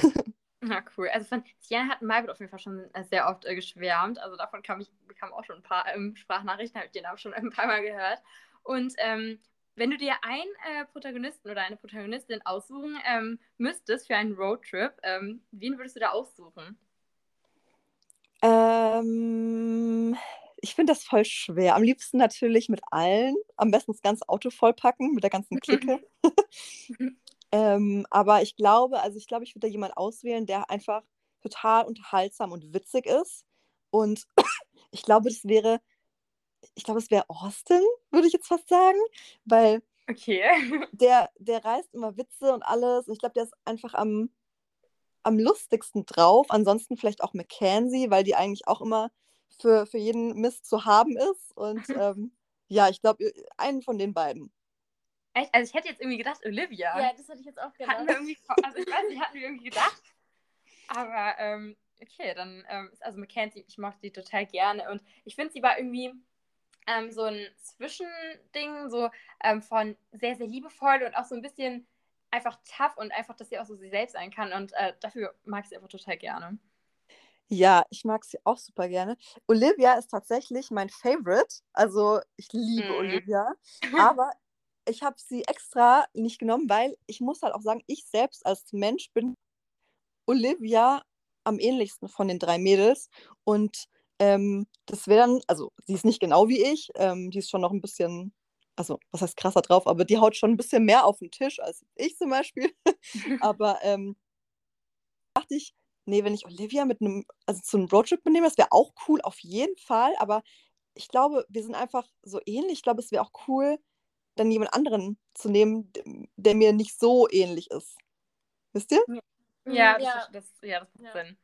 Ja, cool. Also, von Sienna hat Margot auf jeden Fall schon, äh, sehr oft, äh, geschwärmt. Also, davon kam ich bekamen auch schon 'n paar, ähm, Sprachnachrichten, habe ich den Namen schon ein paarmal gehört. Und, ähm, wenn du dir einen, äh, Protagonisten oder eine Protagonistin aussuchen, ähm, müsstest für einen Roadtrip, ähm, wen würdest du da aussuchen? Ähm, ich finde das voll schwer. Am liebsten natürlich mit allen, am besten das ganze Auto vollpacken mit der ganzen Clique. Ähm, aber ich glaube also, ich glaube, ich würde da jemanden auswählen, der einfach total unterhaltsam und witzig ist. Und ich glaube, das wäre ich glaube, es wäre Austin, würde ich jetzt fast sagen, weil Okay. der, der reißt immer Witze und alles. Und ich glaube, der ist einfach am, am lustigsten drauf. Ansonsten vielleicht auch Mackenzie, weil die eigentlich auch immer für, für jeden Mist zu haben ist. Und ähm, ja, ich glaube, einen von den beiden. Echt? Also ich hätte jetzt irgendwie gedacht, Olivia. Ja, das hatte ich jetzt auch gedacht. Hatten wir irgendwie, also ich weiß nicht, hatten wir irgendwie gedacht. Aber ähm, okay, dann ähm, ist also Mackenzie, ich mochte die total gerne. Und ich finde, sie war irgendwie ähm, so ein Zwischending, so ähm, von sehr, sehr liebevoll und auch so ein bisschen einfach tough und einfach, dass sie auch so sie selbst sein kann. Und äh, dafür mag ich sie einfach total gerne. Ja, ich mag sie auch super gerne. Olivia ist tatsächlich mein Favorite. Also ich liebe Mhm. Olivia. Aber ich habe sie extra nicht genommen, weil ich muss halt auch sagen, ich selbst als Mensch bin Olivia am ähnlichsten von den drei Mädels. Und ähm, das wäre dann, also sie ist nicht genau wie ich, ähm, die ist schon noch ein bisschen, also was heißt krasser drauf, aber die haut schon ein bisschen mehr auf den Tisch als ich zum Beispiel. aber ähm, dachte ich, nee, wenn ich Olivia mit einem, also zu einem Roadtrip mitnehme, das wäre auch cool, auf jeden Fall. Aber ich glaube, wir sind einfach so ähnlich. Ich glaube, es wäre auch cool, dann jemand anderen zu nehmen, der mir nicht so ähnlich ist. Wisst ihr? Ja, Mhm, das, Das, ja, das macht Ja. Sinn.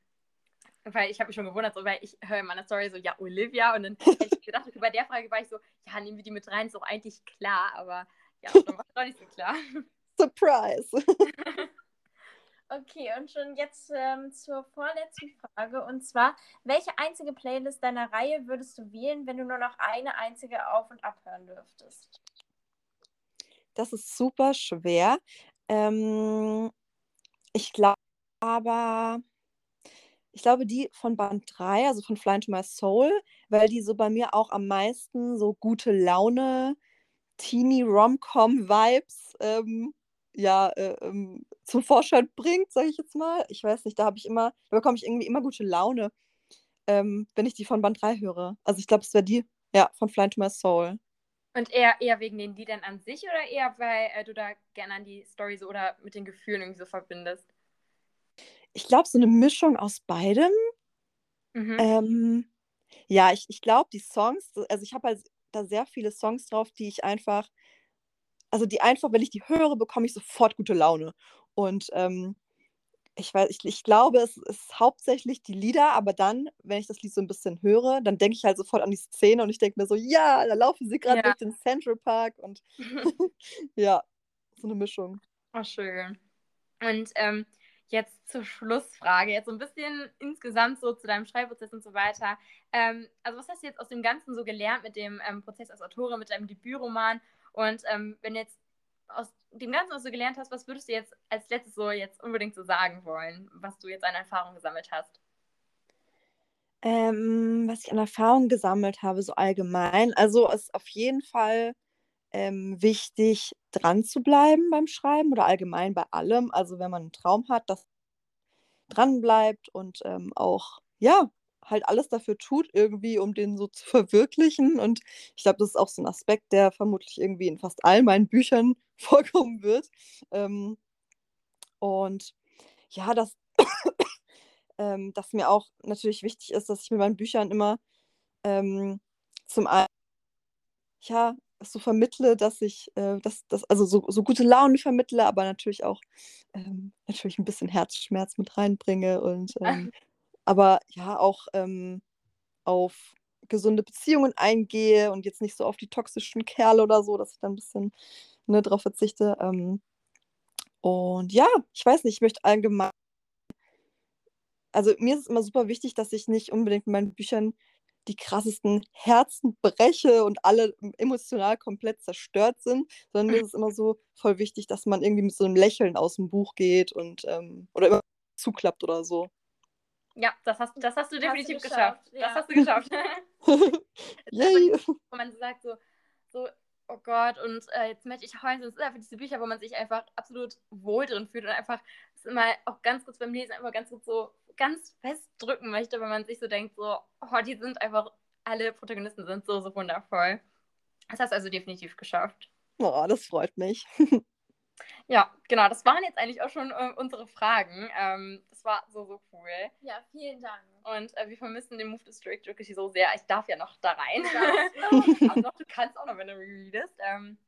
Weil ich habe mich schon gewundert, so, weil ich höre in meiner Story so, ja, Olivia. Und dann hätte ich gedacht, okay, bei der Frage war ich so, ja, nehmen wir die mit rein, ist doch eigentlich klar. Aber ja, dann war es doch nicht so klar. Surprise! Okay, und schon jetzt ähm, zur vorletzten Frage. Und zwar, welche einzige Playlist deiner Reihe würdest du wählen, wenn du nur noch eine einzige auf- und abhören dürftest? Das ist super schwer. Ähm, ich glaube aber, ich glaube, die von Band 3, also von Fly into My Soul, weil die so bei mir auch am meisten so gute Laune, Teenie Rom-Com-Vibes ähm, ja, äh, ähm, zum Vorschein bringt, sage ich jetzt mal. Ich weiß nicht, da habe ich immer, da bekomme ich irgendwie immer gute Laune, ähm, wenn ich die von Band 3 höre. Also ich glaube, es wäre die, ja, von Fly into My Soul. Und eher, eher wegen den Liedern an sich oder eher, weil äh, du da gerne an die Story so oder mit den Gefühlen irgendwie so verbindest? Ich glaube, so eine Mischung aus beidem. Mhm. Ähm, ja, ich, ich glaube, die Songs, also ich habe halt da sehr viele Songs drauf, die ich einfach, also die einfach, wenn ich die höre, bekomme ich sofort gute Laune. Und ähm, ich weiß, ich, ich glaube, es ist hauptsächlich die Lieder, aber dann, wenn ich das Lied so ein bisschen höre, dann denke ich halt sofort an die Szene und ich denke mir so, ja, da laufen sie gerade Ja. durch den Central Park und ja, so eine Mischung. Oh, schön. Und ähm, jetzt zur Schlussfrage, jetzt so ein bisschen insgesamt so zu deinem Schreibprozess und so weiter. Ähm, also was hast du jetzt aus dem Ganzen so gelernt mit dem ähm, Prozess als Autorin, mit deinem Debütroman? Und ähm, wenn jetzt aus dem Ganzen, was du gelernt hast, was würdest du jetzt als letztes so jetzt unbedingt so sagen wollen, was du jetzt an Erfahrung gesammelt hast? Ähm, was ich an Erfahrung gesammelt habe, so allgemein. Also es ist auf jeden Fall ähm, wichtig, dran zu bleiben beim Schreiben oder allgemein bei allem. Also wenn man einen Traum hat, dass dran bleibt und ähm, auch, ja, halt alles dafür tut, irgendwie, um den so zu verwirklichen. Und ich glaube, das ist auch so ein Aspekt, der vermutlich irgendwie in fast all meinen Büchern vorkommen wird. Ähm, und ja, dass, ähm, dass mir auch natürlich wichtig ist, dass ich mit meinen Büchern immer ähm, zum einen ja, so vermittle, dass ich äh, das, das, also so, so gute Laune vermittle, aber natürlich auch ähm, natürlich ein bisschen Herzschmerz mit reinbringe und ähm, aber ja auch ähm, auf gesunde Beziehungen eingehe und jetzt nicht so auf die toxischen Kerle oder so, dass ich da ein bisschen ne, drauf verzichte. Ähm, und ja, ich weiß nicht, ich möchte allgemein, also mir ist es immer super wichtig, dass ich nicht unbedingt in meinen Büchern die krassesten Herzen breche und alle emotional komplett zerstört sind, sondern mir ist es immer so voll wichtig, dass man irgendwie mit so einem Lächeln aus dem Buch geht und ähm, oder immer zuklappt oder so. Ja, das hast, das hast du du definitiv geschafft, geschafft. ja. Das hast du geschafft. Yay! wo man so sagt, so, so oh Gott, und äh, jetzt möchte ich heulen. Es sind einfach diese Bücher, wo man sich einfach absolut wohl drin fühlt und einfach es immer auch ganz kurz beim Lesen einfach ganz kurz so ganz fest drücken möchte, weil man sich so denkt, so, oh, die sind einfach, alle Protagonisten sind so, so wundervoll. Das hast du also definitiv geschafft. Oh, das freut mich. Ja, genau, das waren jetzt eigentlich auch schon äh, unsere Fragen. Ähm, das war so, so cool. Ja, vielen Dank. Und äh, wir vermissen den Move District wirklich so sehr. Ich darf ja noch da rein. Ja. also noch, du kannst auch noch, wenn du readest. Ähm,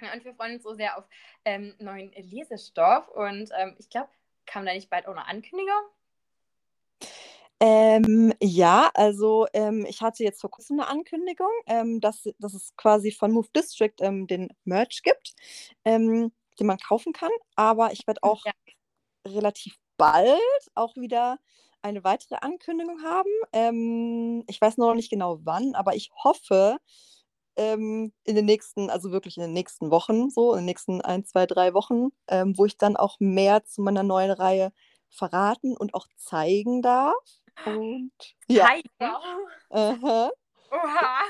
und wir freuen uns so sehr auf ähm, neuen Lesestoff. Und ähm, ich glaube, kam da nicht bald auch eine Ankündigung? Ähm, ja, also ähm, ich hatte jetzt vor kurzem eine Ankündigung, ähm, dass, dass es quasi von Move District ähm, den Merch gibt, ähm, den man kaufen kann. Aber ich werde auch Ja. relativ bald auch wieder eine weitere Ankündigung haben. Ähm, ich weiß noch nicht genau wann, aber ich hoffe in den nächsten, also wirklich in den nächsten Wochen, so in den nächsten ein, zwei, drei Wochen, wo ich dann auch mehr zu meiner neuen Reihe verraten und auch zeigen darf. Und ja, Hi. aha, Oha.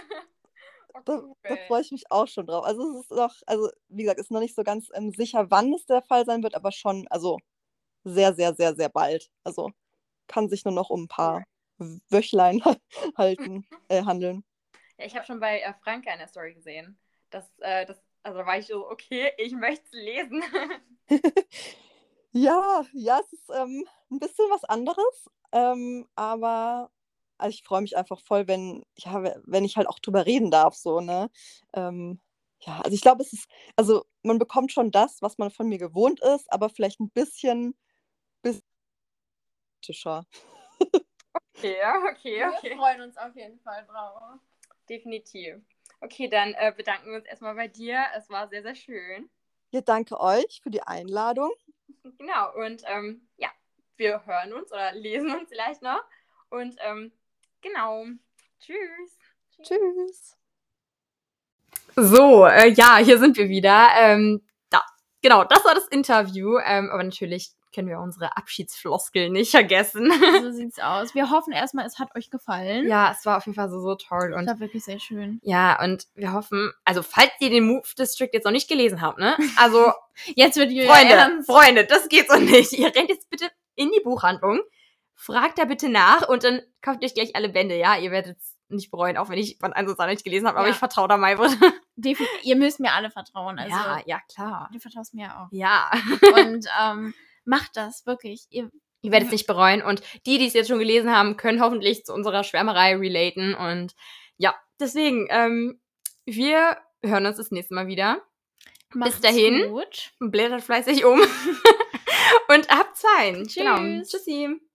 Oh, da, da freue ich mich auch schon drauf. Also es ist noch, also wie gesagt, ist noch nicht so ganz ähm, sicher, wann es der Fall sein wird, aber schon, also sehr, sehr, sehr, sehr bald. Also kann sich nur noch um ein paar Wöchlein halten, äh, handeln. Ja, ich habe schon bei äh, Franka in der Story gesehen. dass äh, das, also da war ich so, okay, ich möchte es lesen. Ja, ja, es ist ähm, ein bisschen was anderes, ähm, aber also ich freue mich einfach voll, wenn, ja, we- wenn ich halt auch drüber reden darf, so, ne? Ähm, ja, also ich glaube, es ist, also man bekommt schon das, was man von mir gewohnt ist, aber vielleicht ein bisschen, bisschen kritischer. okay, ja, okay, Wir okay. freuen uns auf jeden Fall drauf. Definitiv. Okay, dann äh, bedanken wir uns erstmal bei dir. Es war sehr, sehr schön. Ja, danke euch für die Einladung. Genau, und ähm, ja, wir hören uns oder lesen uns vielleicht noch. Und ähm, genau. Tschüss. Tschüss. So, äh, ja, hier sind wir wieder. Ähm, da, genau, das war das Interview. Ähm, aber natürlich können wir unsere Abschiedsfloskel nicht vergessen. So sieht's aus. Wir hoffen erstmal, es hat euch gefallen. ja, es war auf jeden Fall so, so toll. Das Und war wirklich sehr schön. ja, und wir hoffen, also falls ihr den Move District jetzt noch nicht gelesen habt, ne? Also, Jetzt wird Julia Freunde, ernst. Freunde, das geht so nicht. Ihr rennt jetzt bitte in die Buchhandlung, fragt da bitte nach und dann kauft euch gleich alle Bände, ja? Ihr werdet es nicht bereuen, auch wenn ich von 1 und 2 nicht gelesen habe, aber Ja. ich vertraue da Maybrit. Ihr müsst mir alle vertrauen. Also, ja, ja, klar. du vertraust mir auch. Ja. Und ähm, macht das wirklich. Ihr, Ihr werdet es nicht bereuen. Und die, die es jetzt schon gelesen haben, können hoffentlich zu unserer Schwärmerei relaten. Und ja, deswegen, ähm, wir hören uns das nächste Mal wieder. macht's dahin. Gut. Blättert fleißig um. und habt Zeit. Genau. Tschüss. Tschüssi.